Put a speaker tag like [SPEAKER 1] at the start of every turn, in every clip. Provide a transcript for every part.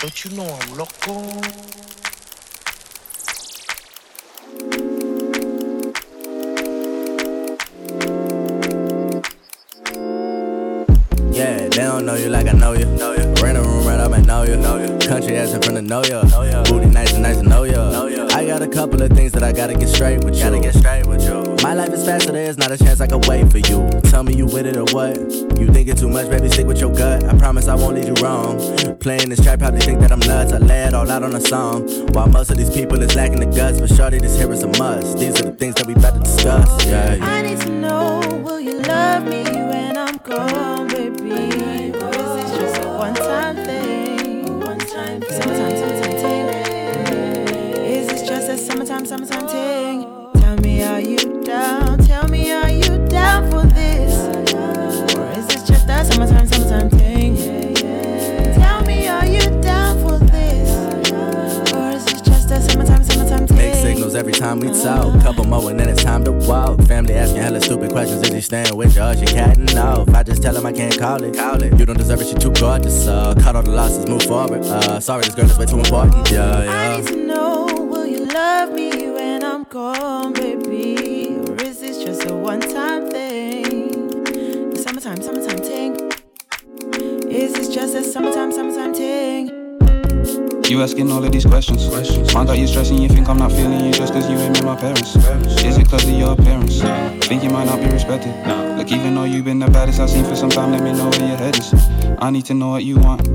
[SPEAKER 1] Don't you know I'm loco?
[SPEAKER 2] Yeah, they don't know you like I know you. Know you. Rent a room right up and know you. Know you. Country ass in front of know you. Know you. Booty nice and nice to know you. Know you. I got a couple of things that I gotta get straight with you. Gotta get straight with you. My life is faster, so there's not a chance I can wait for you. Tell me you with it or what? You think it too much, baby? Stick with your gut. I promise I won't lead you wrong. Playing this track probably think that I'm nuts. I lay it all out on a song. While most of these people is lacking the guts, but shorty, this here is a must. These are the things that we about to discuss. Yeah. yeah.
[SPEAKER 3] I need to know, will you love me when I'm gone,
[SPEAKER 2] time we talk. Couple more and then it's time to walk. Family asking hella stupid questions. Is he staying with you or she catting off? I just tell him I can't call it. Call it. You don't deserve it, she too gorgeous. Uh, cut all the losses, move forward. Uh, sorry, this girl is way too important. Yeah,
[SPEAKER 3] I need to know, will you love me when I'm gone,
[SPEAKER 4] Asking all of these questions. questions. Find out you're stressing, you think I'm not feeling you just cause you ain't met my parents. Is it cause of your appearance? Think you might not be respected. Look, even though you've been the baddest I've seen for some time, let me know where your head is. I need to know what you want.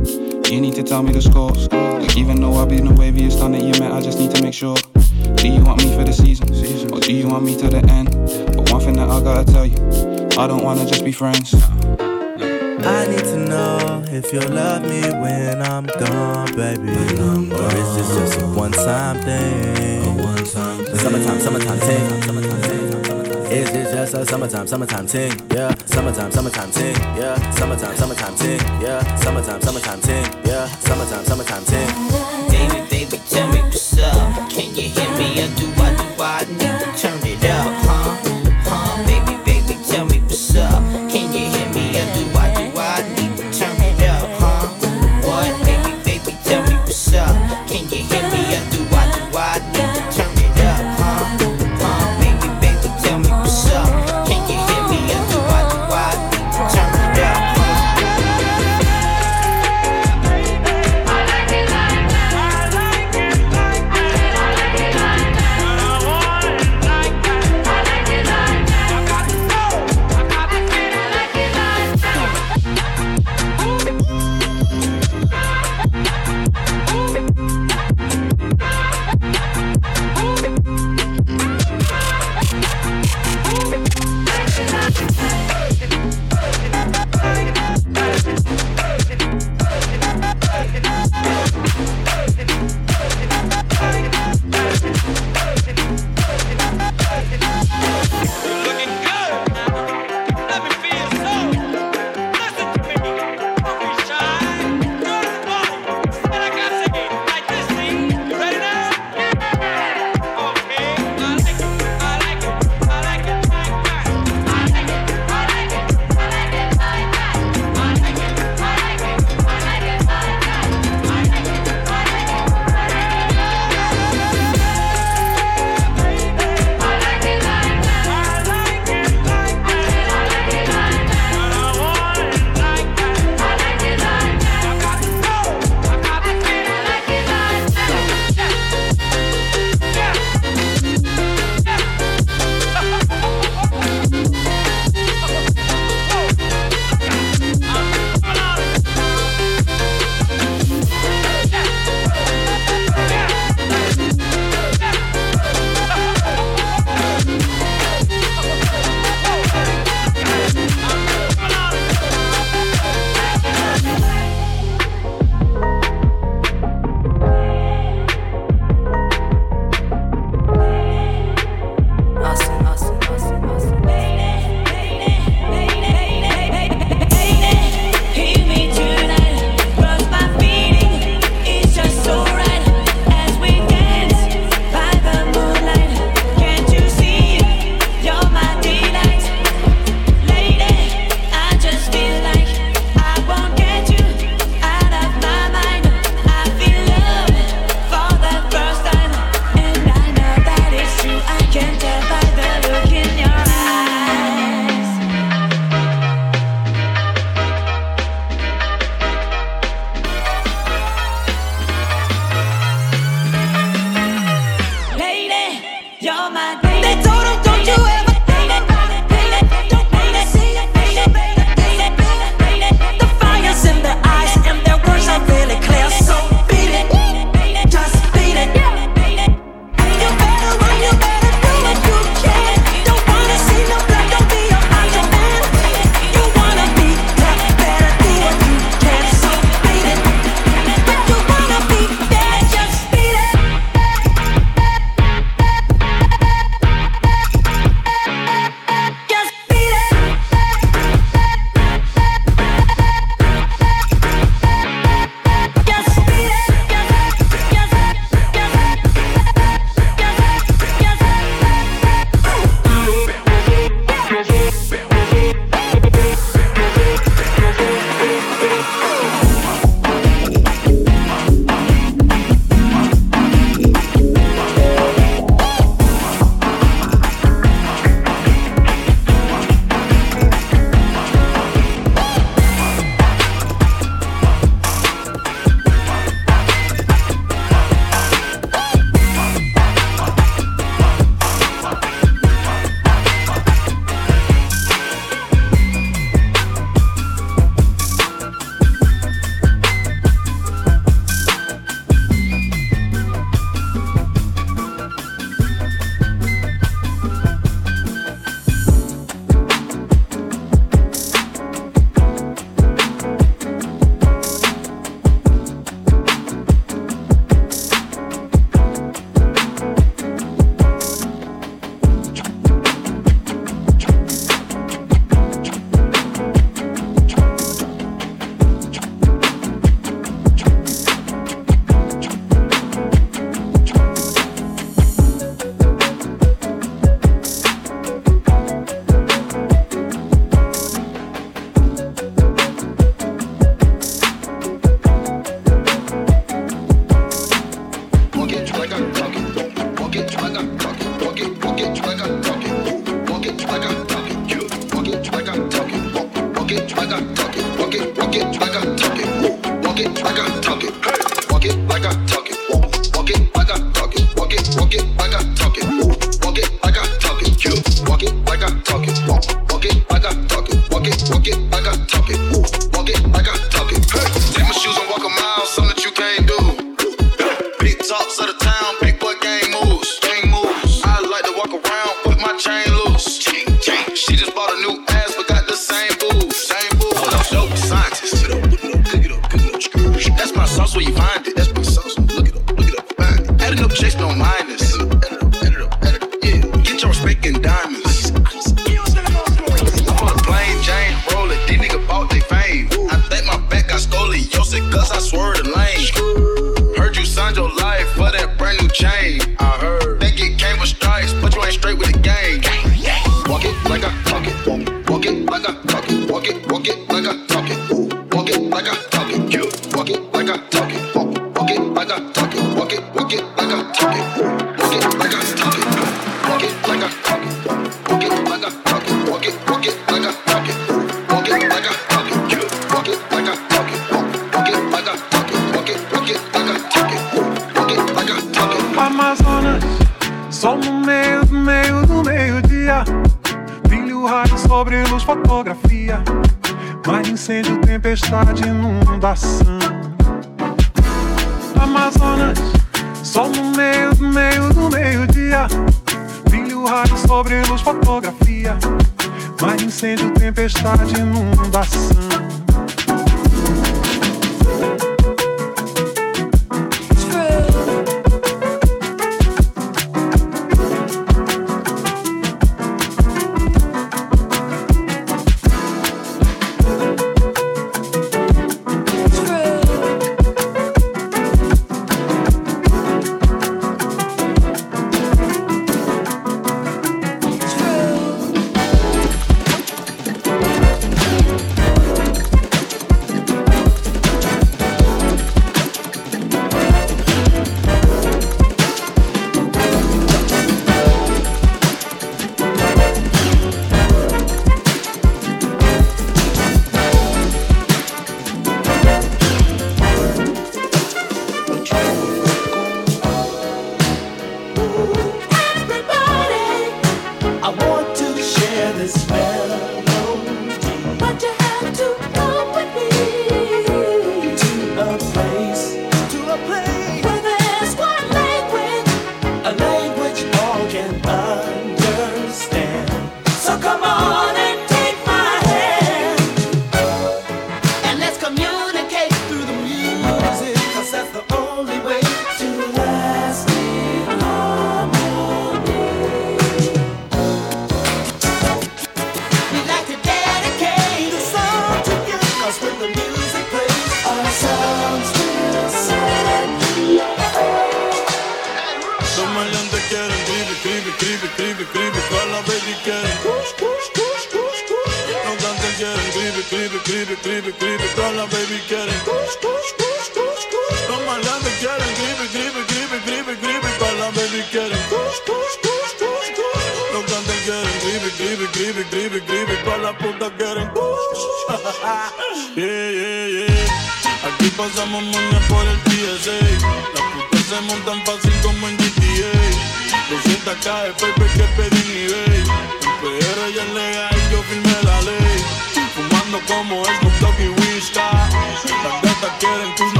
[SPEAKER 4] You need to tell me the scores. Look, even though I've been the waviest done that you met, I just need to make sure. Do you want me for the season? Or do you want me to the end? But one thing that I gotta tell you, I don't wanna just be friends.
[SPEAKER 2] I need to know if you'll love me when I'm gone, baby. or is this just a one time thing? A one time thing. Summertime, summertime ting. Summertime ting. Is this just a summertime, summertime ting? Yeah, summertime, summertime ting. Yeah, summertime, summertime ting. Yeah, summertime, summertime ting. Yeah, summertime, summertime ting.
[SPEAKER 5] Baby,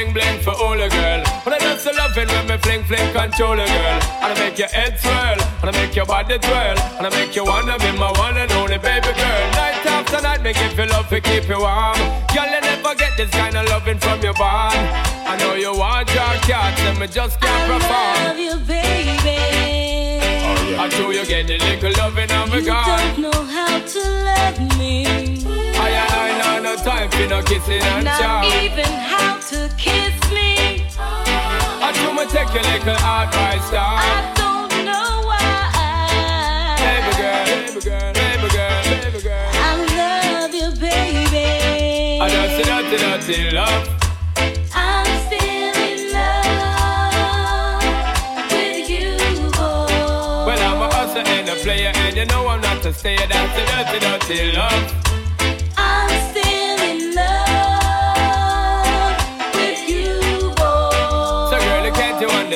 [SPEAKER 5] bling bling for all the girl. But I just love it when me fling fling control a girl. And I make your head swirl, and I make your body twirl, and I
[SPEAKER 6] make you wanna be my one and only baby girl. Night after night, make it feel love to keep you warm. Girl, you never get this kind of loving from your bond. I know you want your cat, and me just can't perform. I love you, baby. Oh, yeah. I know you get a little loving, I'm a You don't know how to love me time for no kissing and Not chow. even how to kiss me. Oh. I do my take your little advice down. I don't know why. Baby girl, baby girl, baby girl, baby girl. I love you, baby. I
[SPEAKER 1] dirty, dirty, dirty love. I'm still in love with you, boy. Well,
[SPEAKER 7] I'm a hustler and a player, and you know I'm not a stayer. That's a dirty, dirty love.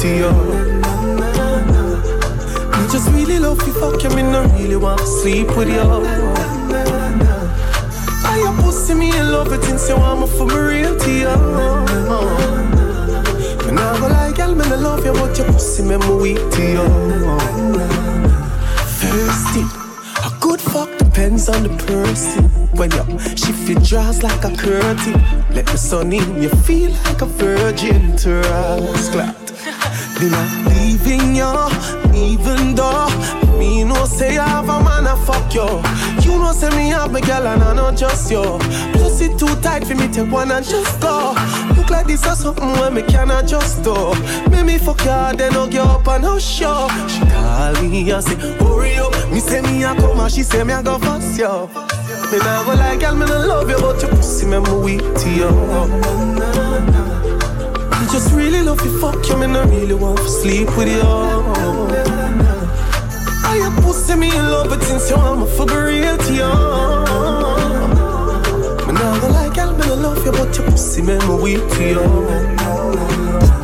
[SPEAKER 8] To you. Me just really love you, fuck you, me nah really want to sleep with you. I your pussy, me in love it since you want me for me real to you. Me nah go like girl, me nah love you, but your pussy make me weak to you. Thirsty, a good fuck depends on the person. When you shift your dress like a curtain, let the sun in, you feel like a virgin to us. Glad. Me not leaving you, even though me no say I have a man a fuck you. You know say me have my girl and I not just you. Plus it too tight for me take one and just go. Look like this or something where me cannot just do. Make me fuck you, then I'll get up and I'll show. She call me and say hurry up. Me say me a come and she say me a go fast yo. Me nah go like girl, me nah love you, but your pussy me me weak to you. I just really love you, fuck you, me nah really want to sleep with you. I your pussy me in love, but since you want me for real to you. Nah go like nah love you, but your pussy me me weak to you.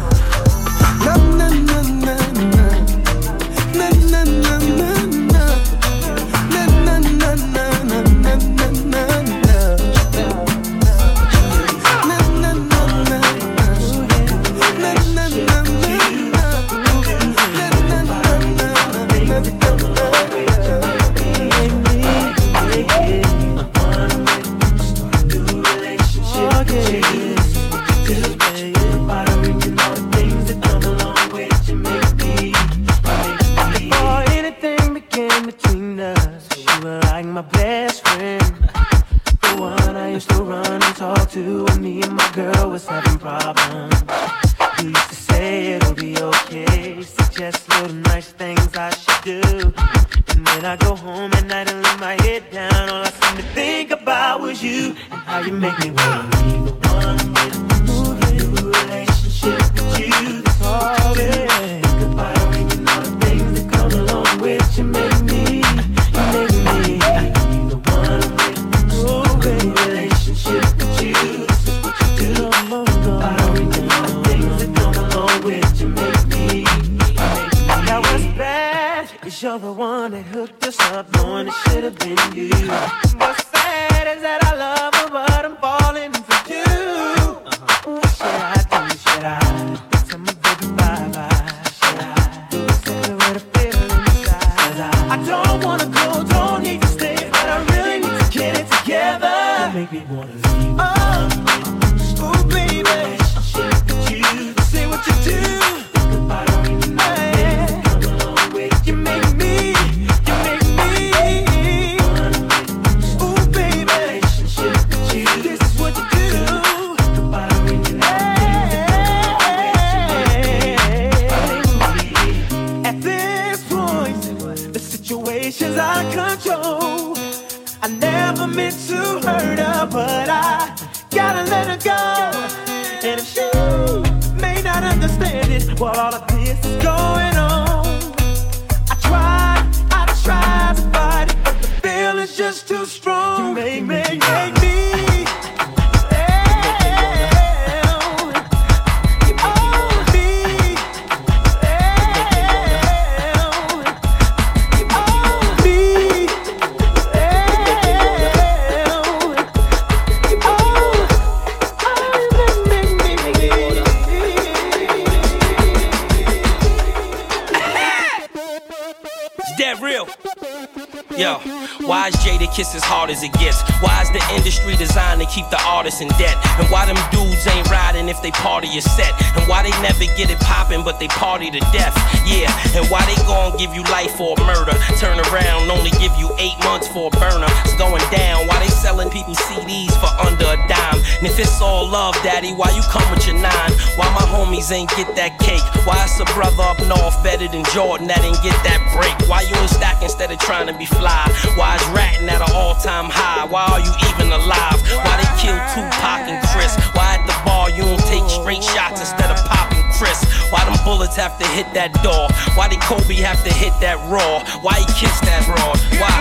[SPEAKER 9] can make me wanna
[SPEAKER 7] Jordan that didn't get that break? Why you in stack instead of trying to be fly? Why is ratting at an all-time high? Why are you even alive? Why they kill Tupac and Chris? Why at the bar you don't take straight shots instead of popping Chris? Why them bullets have to hit that door? Why did Kobe have to hit that raw? Why he kissed that broad? Why?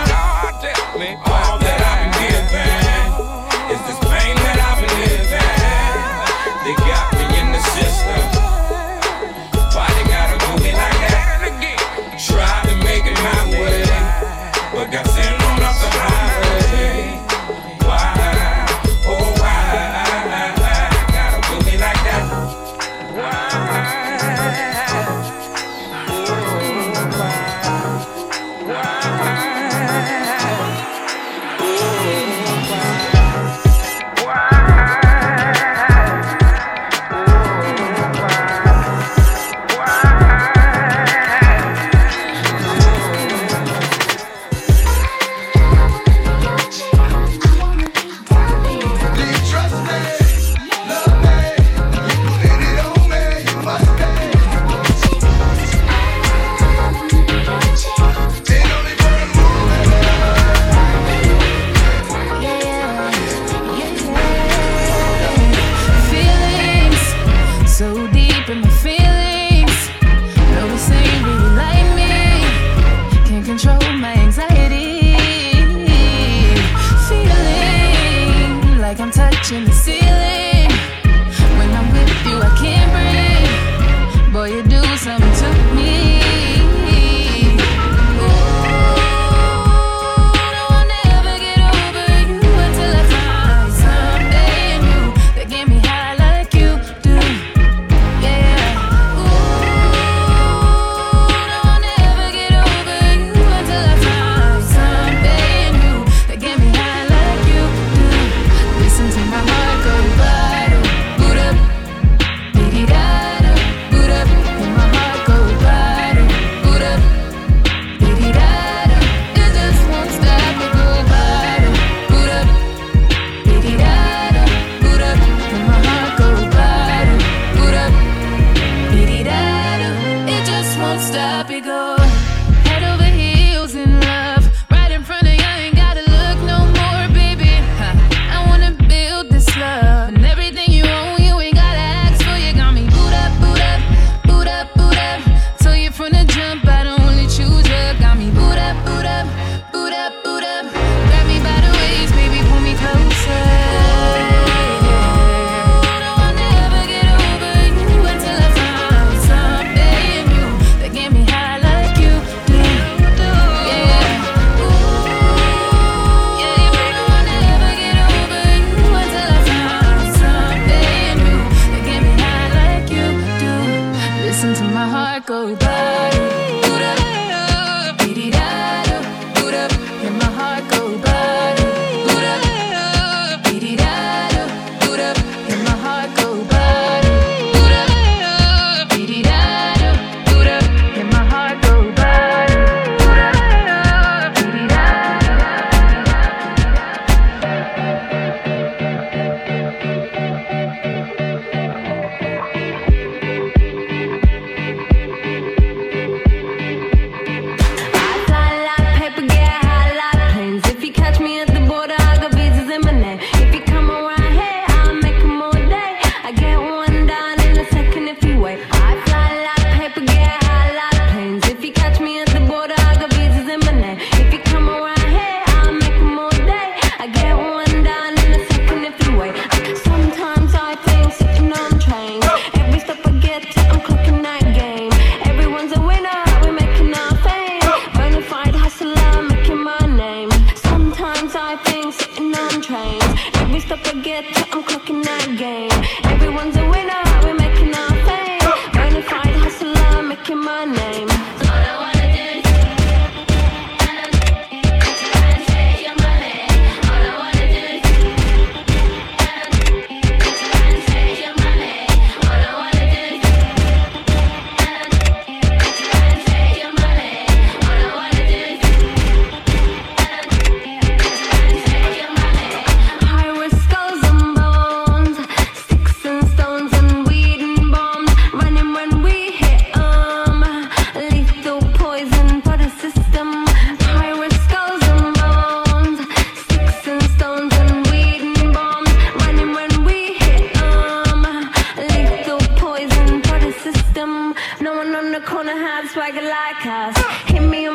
[SPEAKER 10] Had swagger like us. Hit me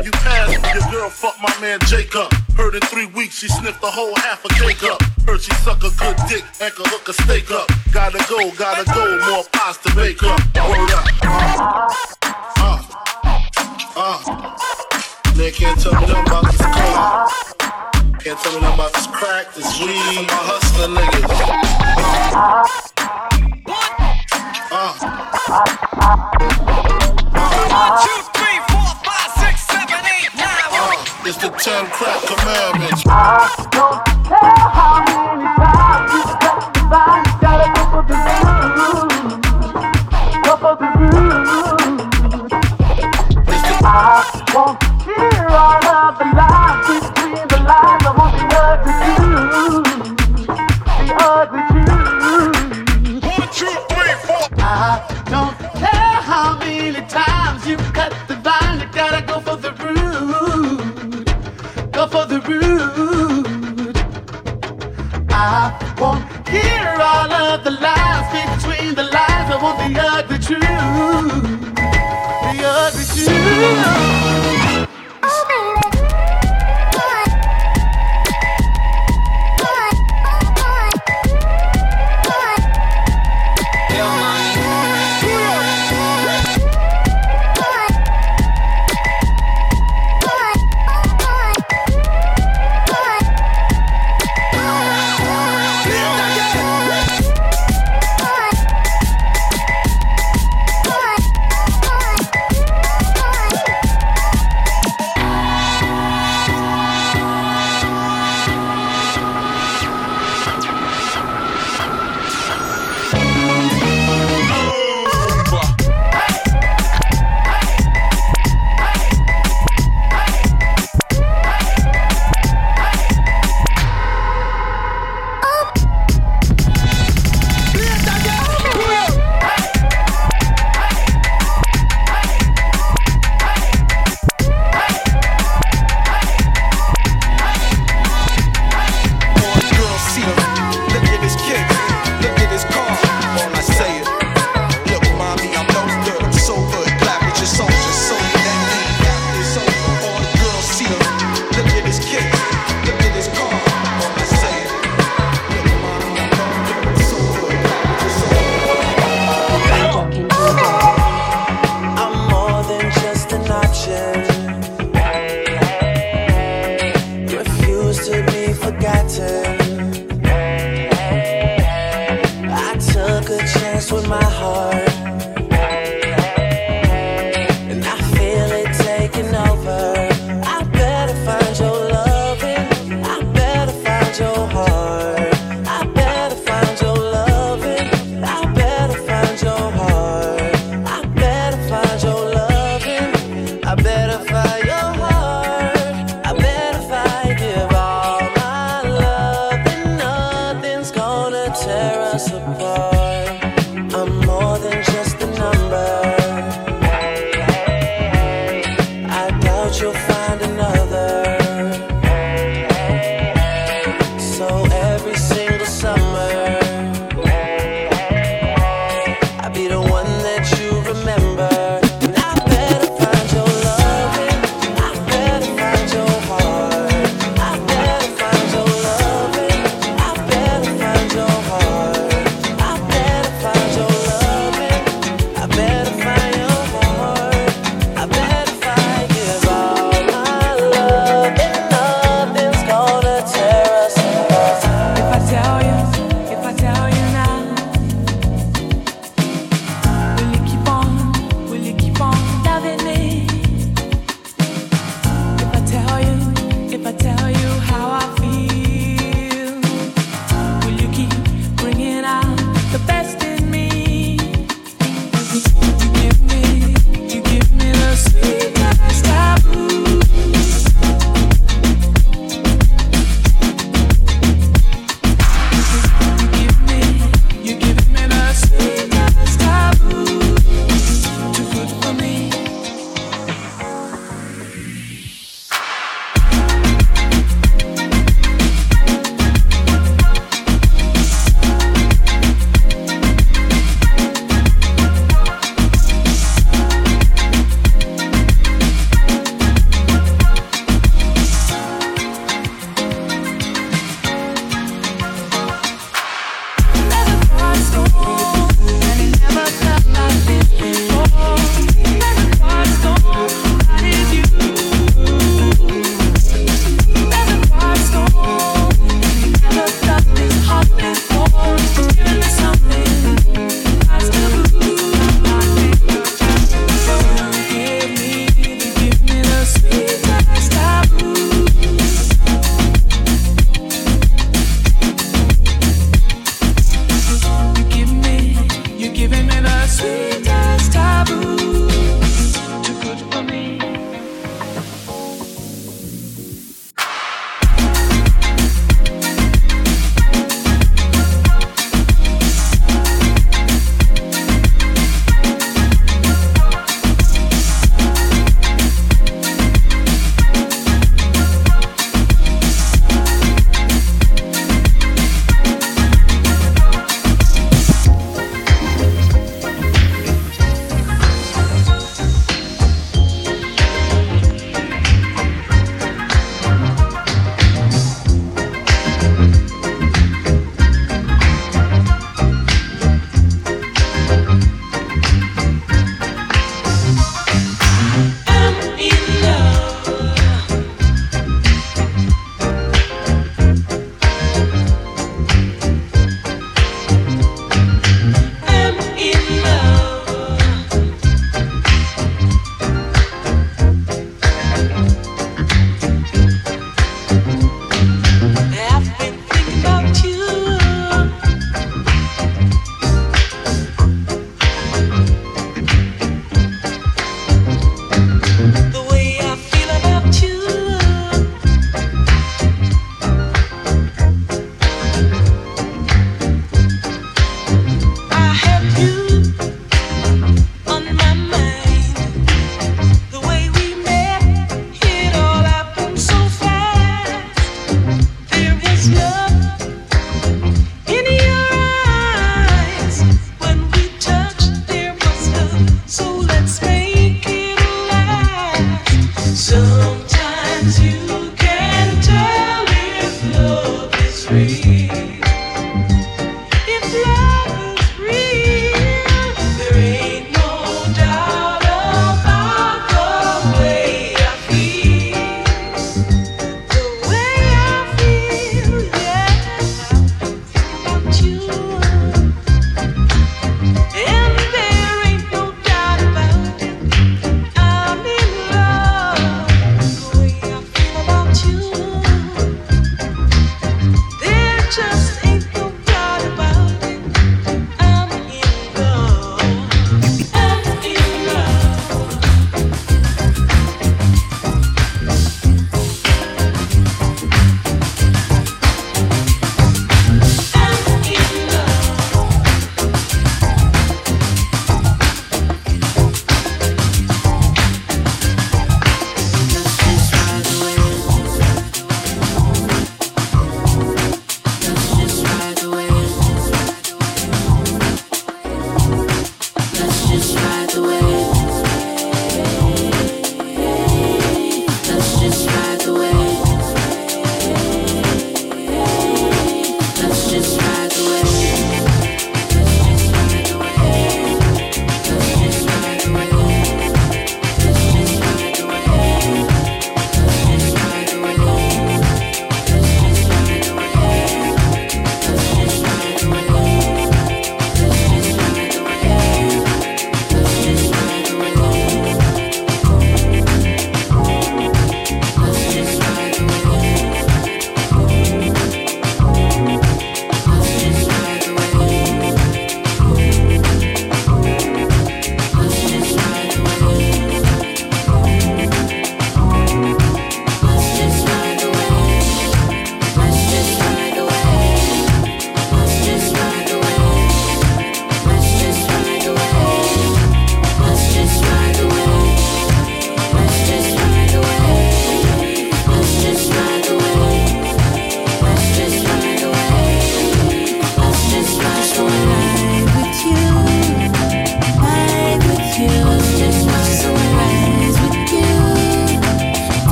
[SPEAKER 11] If you ask, your girl fuck my man Jacob. Heard in three weeks she sniffed a whole half a cake up. Heard she suck a good dick and could hook a steak up. Gotta go, gotta go, more pasta bake up. Word up. Uh, uh. They can't tell me nothing about this coke. Can't tell me nothing about this crack, this weed, my hustler niggas. Uh.
[SPEAKER 12] Uh.
[SPEAKER 11] uh. It's the 10 crack commandments.
[SPEAKER 12] I
[SPEAKER 7] don't care how many times
[SPEAKER 13] Oh.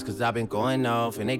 [SPEAKER 13] because I've been going off and they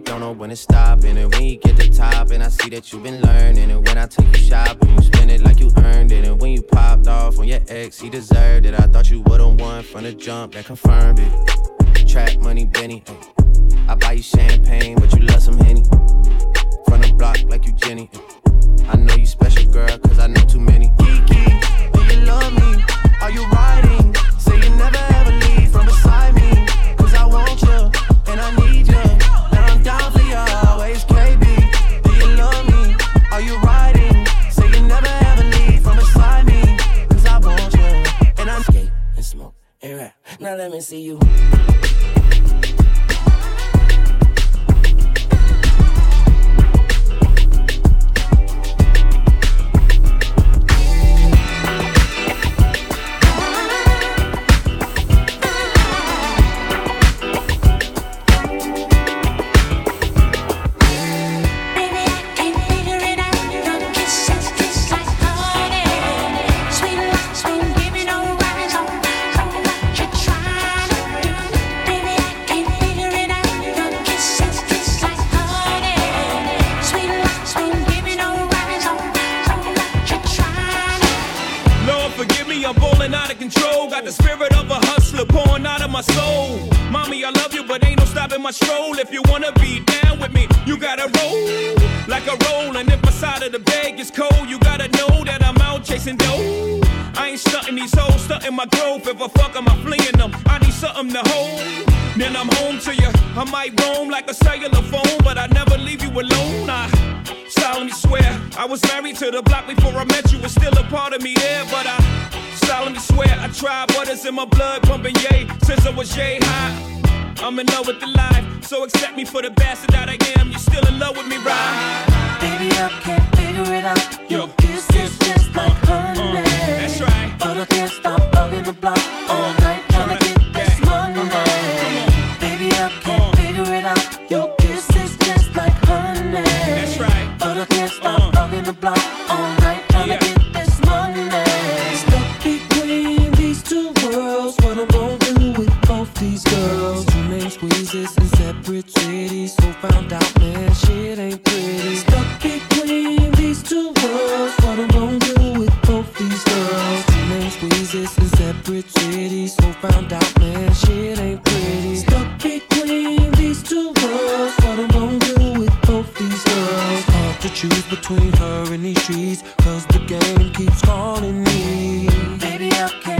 [SPEAKER 14] in
[SPEAKER 9] these streets. Cause the game keeps calling me. Baby, I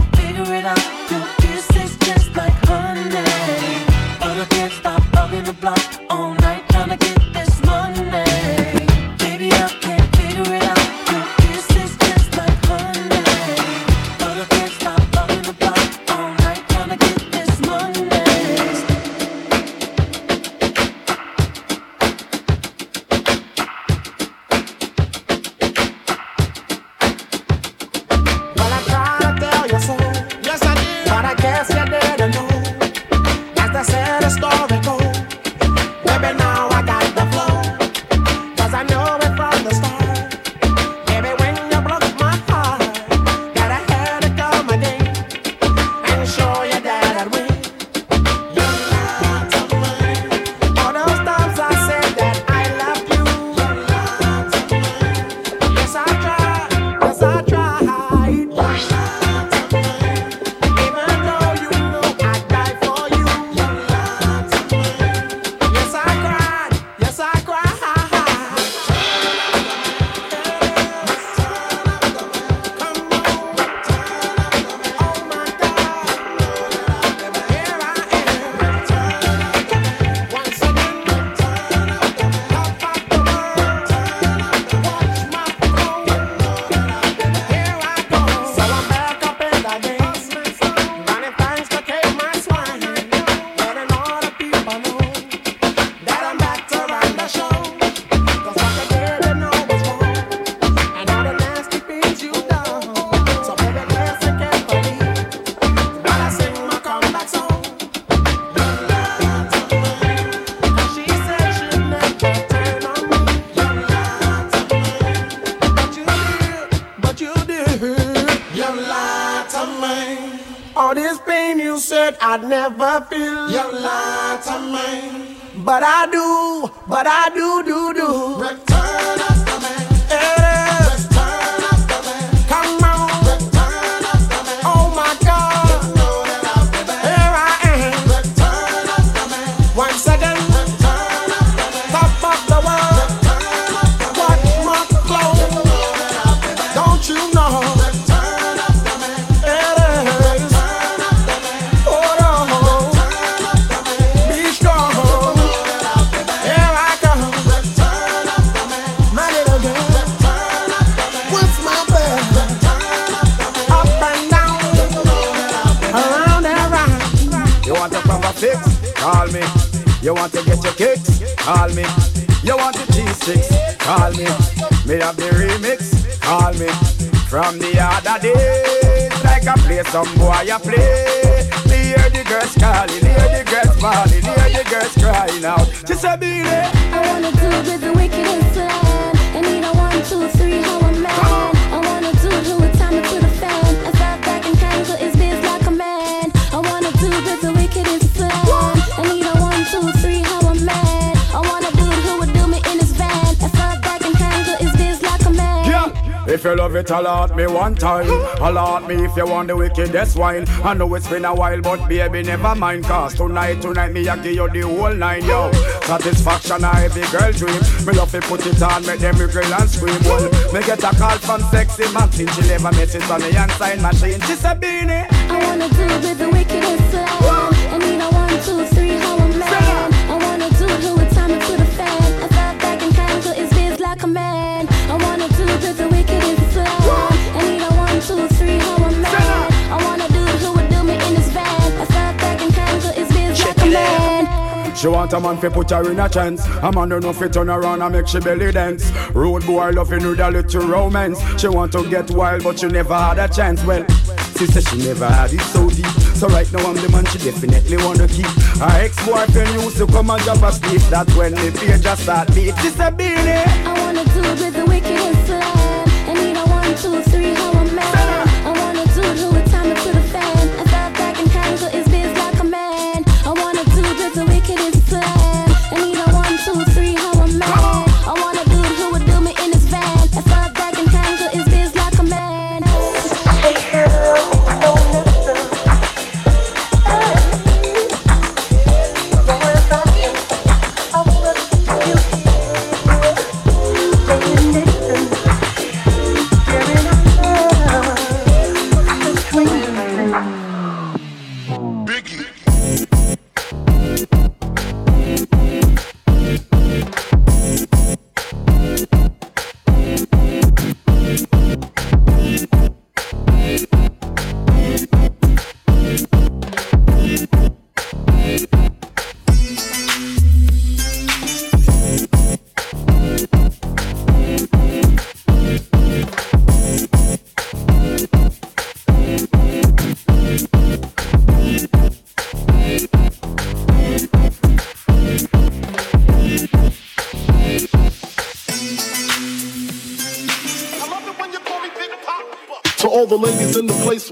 [SPEAKER 9] but I
[SPEAKER 8] do.
[SPEAKER 15] Call me. You want the G6? Call me. Me have the remix? Call me. From the other days, like I play some boy, I play. Me hear the girls calling, hear the girls falling, hear the girls crying out. She said, Beenie.
[SPEAKER 16] I wanna do with the wickedest plan.
[SPEAKER 15] If you love it, allot me one time. Allot me if you want the wickedest wine. I know it's been a while, but baby, never mind. Cause tonight, tonight, me, I give you the whole nine, yo. Satisfaction, a every girl dream. Me love to put it on, make them grill and scream. Me get a call from sexy Martin. She never met it on the young sign machine. She said, Beenie.
[SPEAKER 16] I wanna do with the wickedest plan. I need a one, two,
[SPEAKER 15] She want a man fi put her in a chance. A man don't know fi turn around and make she belly dance. Road boy loving with a little romance. She want to get wild, but she never had a chance. Well, she said she never had it so deep. So right now I'm the man she definitely wanna keep. Her ex-boyfriend used to come and drop a sleep. That's when the page just start beat. She said, Beenie.
[SPEAKER 16] I wanna do it with the wickedest plan. I need a one, two, three, how I'm man. I wanna do it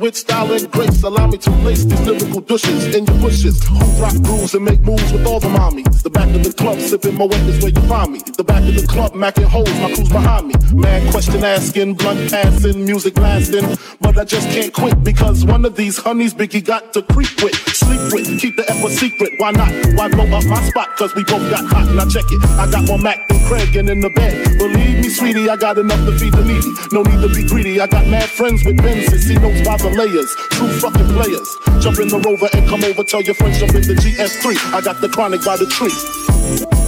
[SPEAKER 16] with
[SPEAKER 11] style and grace, allow me to lace these lyrical douches in your bushes. Who rock grooves and make moves with all the mommies. The back of the club, sipping Moët is where you find me. The back of the club, macking holes, my crew's behind me. Man, question asking, blunt passing, music lasting. But I just can't quit because one of these honeys Biggie got to creep with, sleep with, keep the F a secret. Why not? Why blow up my spot? Cause we both got hot. Now check it. I got more Mac than Craig and in the bed. Believe me, sweetie, I got enough to feed the needy. No need to be greedy. I got mad friends with Benzes. See notes by the layers. True fucking players. Jump in the rover and come over. Tell your friends jump in the GS3. I got the chronic by the tree
[SPEAKER 17] week.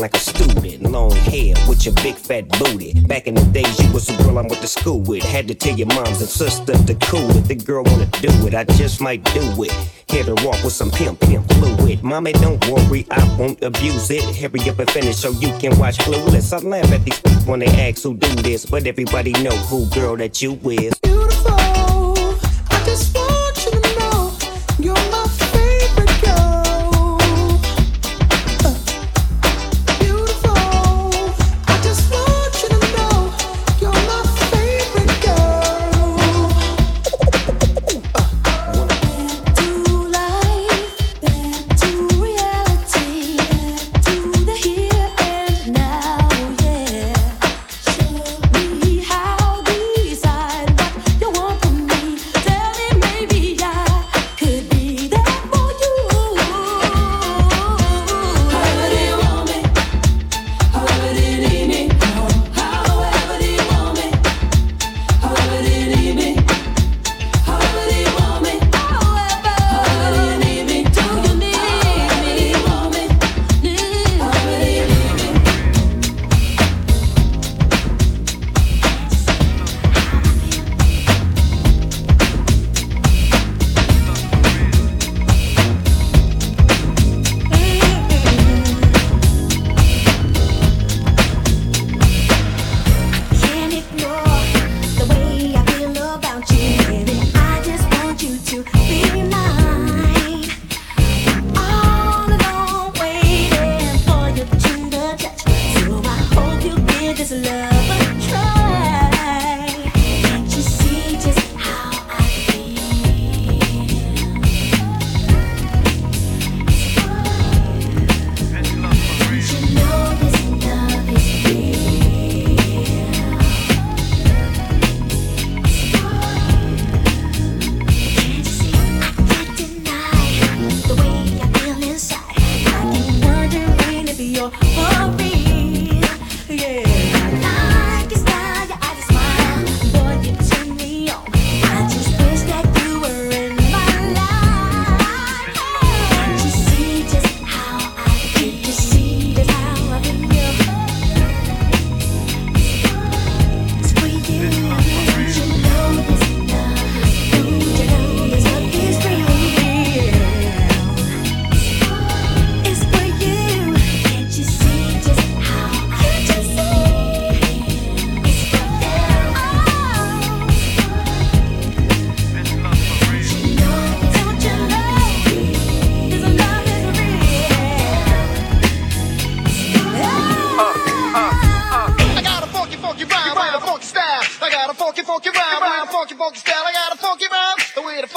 [SPEAKER 17] like
[SPEAKER 18] a
[SPEAKER 19] student. Long hair with your big fat booty. Back in the days, you was a girl I went to school with. Had to tell your moms and sisters to cool it. The girl wanna do it, I just might do it. Hit her walk with some pimp, pimp fluid. Mommy, don't worry, I won't abuse it. Hurry up and finish so you can watch Clueless. I laugh at these people when they ask who do this, but everybody know who girl that you is.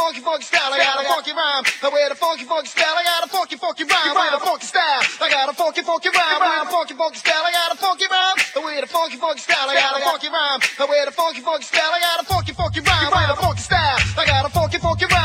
[SPEAKER 20] funky, funky style. I got a funky rhyme. I wear the funky, funky style. I got a funky, funky rhyme. I wear the funky style. I got a funky, funky rhyme. I wear the funky, funky style. I got a funky rhyme. I wear the funky, funky style. I got a funky rhyme. I wear the funky, funky style. I got a funky, funky rhyme. I wear the funky style. I got a funky, funky
[SPEAKER 9] rhyme.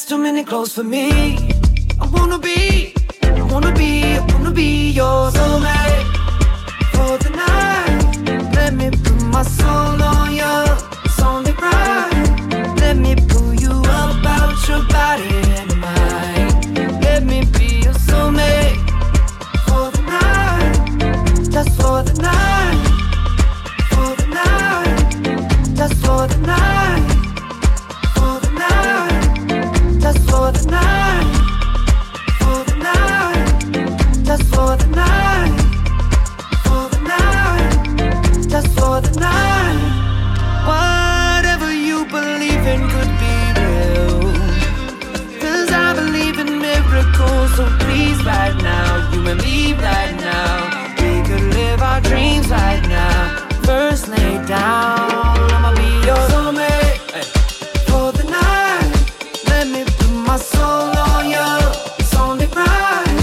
[SPEAKER 9] That's too many clothes for me. I wanna be, I wanna be, I wanna be your soulmate for the night. Let me put my soul on you. It's only right. Let me pull you up out your body and mind. Let me be your soulmate for the night. Just for the night. For the night. Just for the night. Me, right now. We could live our dreams right now. First, lay down. I'ma be your soulmate for the night. Let me put my soul on you. It's only right.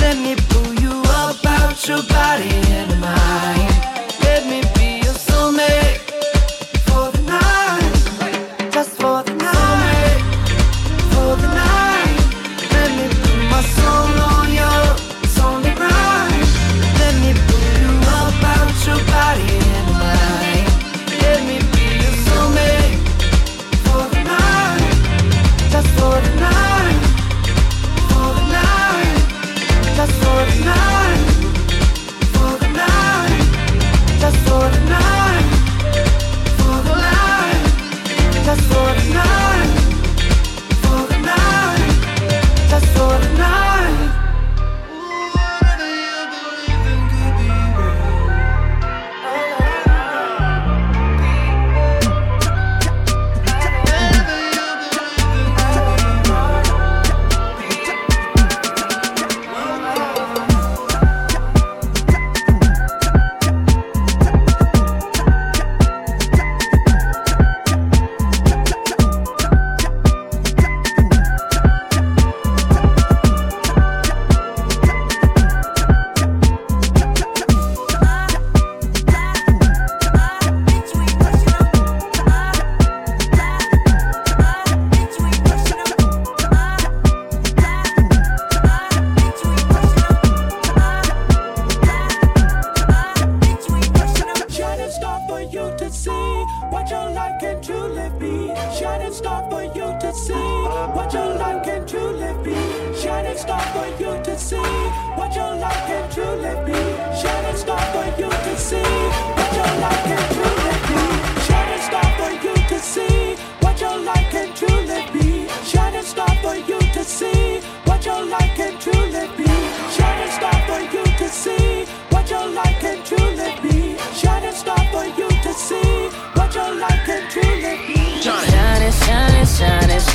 [SPEAKER 9] Let me pull you up out your body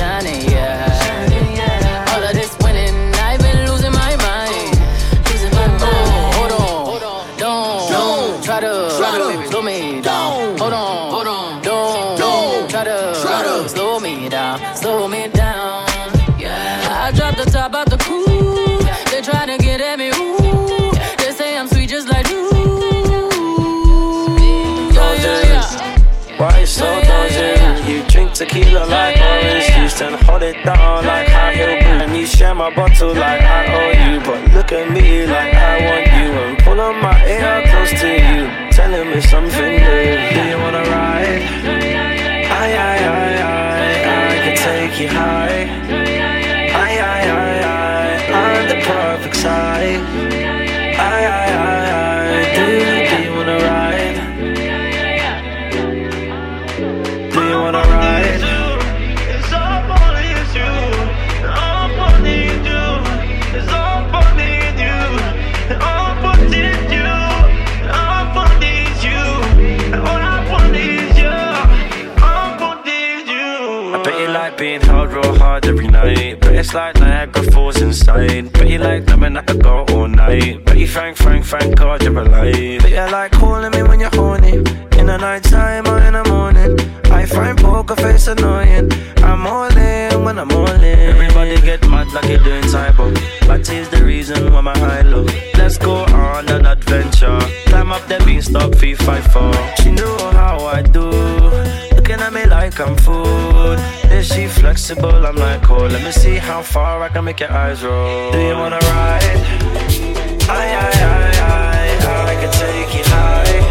[SPEAKER 7] shining,
[SPEAKER 21] yeah. All of this winning, I've been losing my mind. Losing my mind. Hold on, don't, don't try to slow me down. Hold on, hold on, don't, try to slow me down, slow me down. Yeah, I dropped the top out the. They try to get at me, ooh. They say I'm sweet just like you. Yeah, yeah, yeah.
[SPEAKER 22] Why you so? You drink tequila like orange and hold it down like high heel boot. And you share my bottle like I owe you. But look at me like I want you and pull on my ear close to you, telling me something new. Do you wanna ride? I, I, I, I, I can take you high. I, I, I, I, I'm the perfect side.
[SPEAKER 7] Look But Pretty like lemon that I go all night. Pretty frank, frank, frank, God, you're alive. But you like calling me when you're horny. In the night time or in the morning. I find poker face annoying. I'm all in when I'm all in. Everybody get mad like you're doing cyber. But is the reason why my high low. Let's go on an adventure. Climb up the beanstalk, fee, five, four. She knew like I'm food. Is she flexible? I'm like, cool. Let me see how far I can make your eyes roll. Do you wanna ride? I,
[SPEAKER 21] I, I, I, I can take you
[SPEAKER 22] high.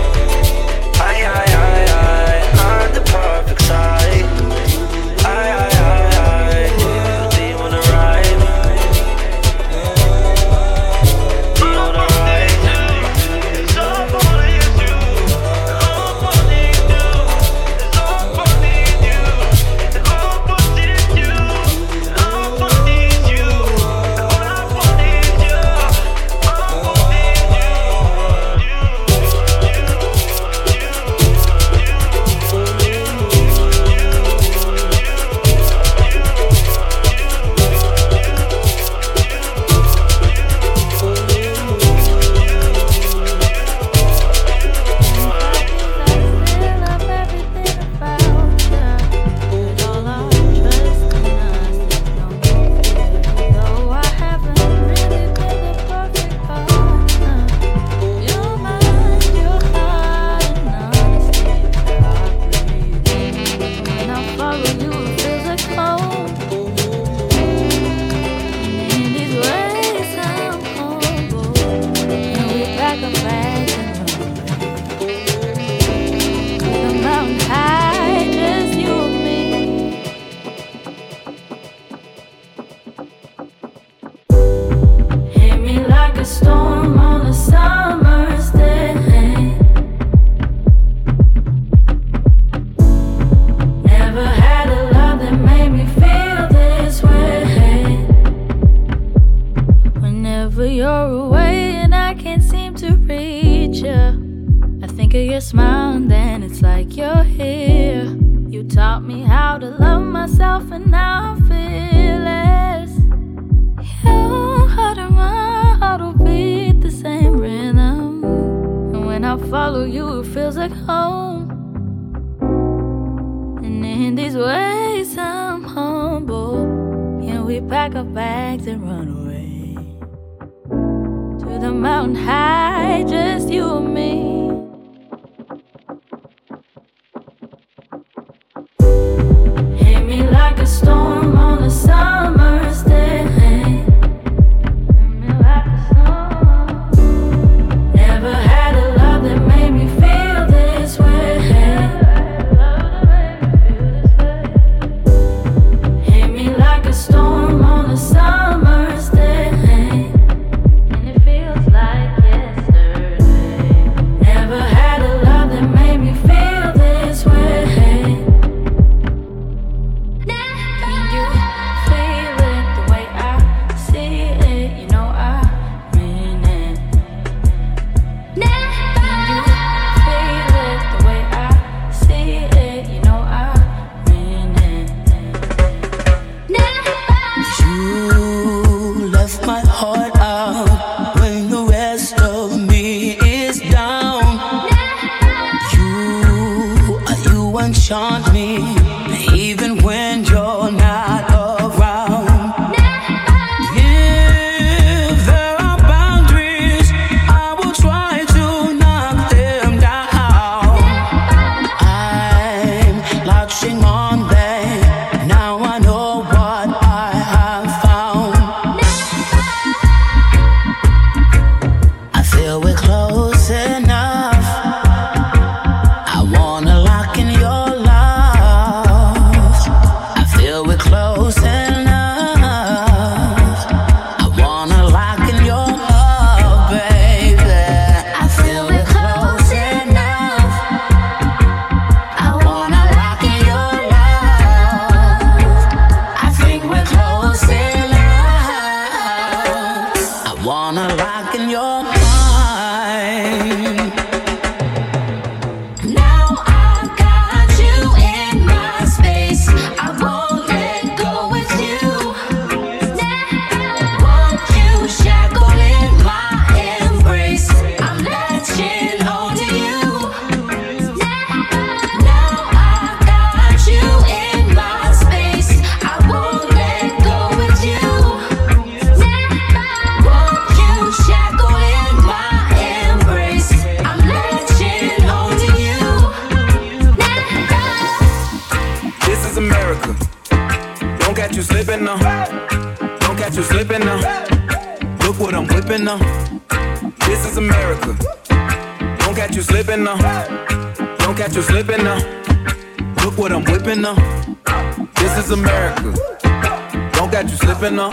[SPEAKER 22] Slipping now.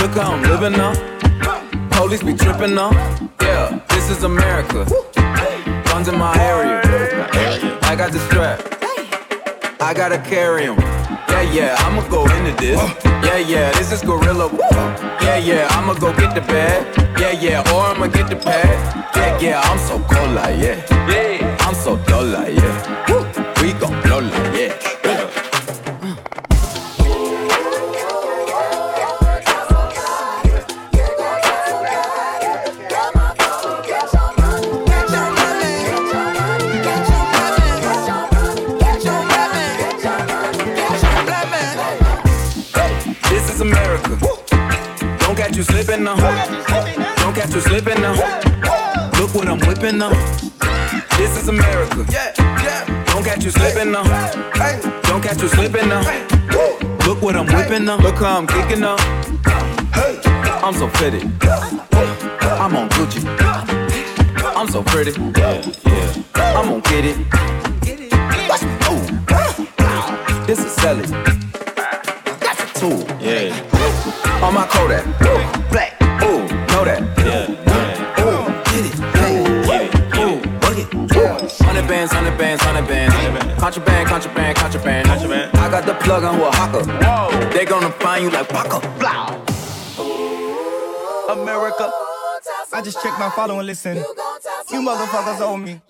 [SPEAKER 22] Look how I'm living now. Police be tripping now. Yeah, this is America. Guns in my area. I got the strap. I gotta carry 'em. Yeah, yeah, I'ma go into this. Yeah, yeah, this is gorilla. Yeah, yeah, I'ma go get the bag. Yeah, yeah, or I'ma get the pad. Yeah, yeah, I'm so cold like yeah. Yeah, I'm so dull like yeah. Slipping now. Don't catch you slipping now. Look what I'm whipping now. This is America. Don't catch you slipping now. Don't catch you slipping now. Look what I'm whipping now. Look how I'm kicking now. I'm so pretty. I'm on Gucci. I'm so pretty. Yeah. I'm gonna get it. Watch me move. This is Sally. That's a tool. Yeah. On my Kodak. Plug on Oaxaca. Whoa. They gonna find you like Waka. Blah.
[SPEAKER 23] America. I just checked my follow and listen. You motherfuckers owe me.